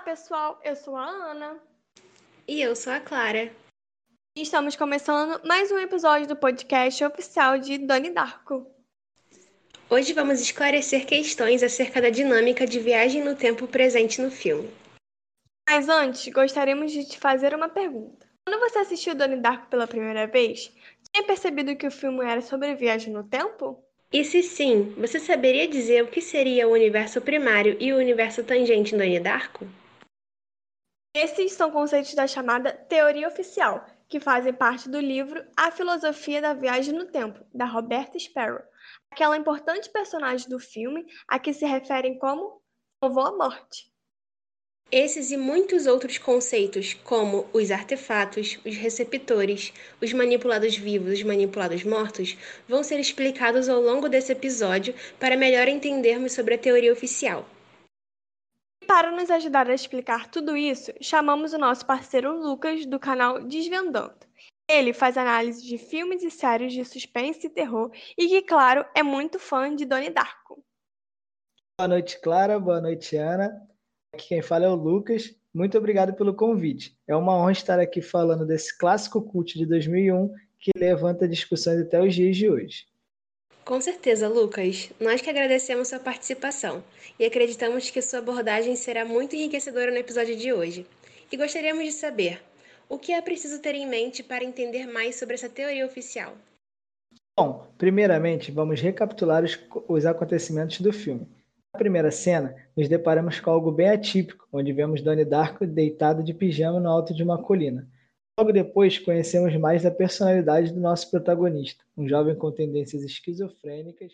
pessoal, eu sou a Ana. E eu sou a Clara. E estamos começando mais um episódio do podcast oficial de Doni Darko. Hoje vamos esclarecer questões acerca da dinâmica de viagem no tempo presente no filme. Mas antes, gostaríamos de te fazer uma pergunta. Quando você assistiu Doni Darko pela primeira vez, tinha percebido que o filme era sobre viagem no tempo? E se sim, você saberia dizer o que seria o universo primário e o universo tangente em Donnie Darko? Esses são conceitos da chamada teoria oficial, que fazem parte do livro A Filosofia da Viagem no Tempo, da Roberta Sparrow, aquela importante personagem do filme a que se referem como a Morte. Esses e muitos outros conceitos, como os artefatos, os receptores, os manipulados vivos, os manipulados mortos, vão ser explicados ao longo desse episódio para melhor entendermos sobre a teoria oficial. Para nos ajudar a explicar tudo isso, chamamos o nosso parceiro Lucas do canal Desvendando. Ele faz análise de filmes e séries de suspense e terror e que, claro, é muito fã de Donnie Darko. Boa noite, Clara. Boa noite, Ana. Aqui quem fala é o Lucas. Muito obrigado pelo convite. É uma honra estar aqui falando desse clássico cult de 2001 que levanta discussões até os dias de hoje. Com certeza, Lucas. Nós que agradecemos sua participação e acreditamos que sua abordagem será muito enriquecedora no episódio de hoje. E gostaríamos de saber o que é preciso ter em mente para entender mais sobre essa teoria oficial. Bom, primeiramente, vamos recapitular os, os acontecimentos do filme. Na primeira cena, nos deparamos com algo bem atípico, onde vemos Donnie Darko deitado de pijama no alto de uma colina. Logo depois, conhecemos mais da personalidade do nosso protagonista, um jovem com tendências esquizofrênicas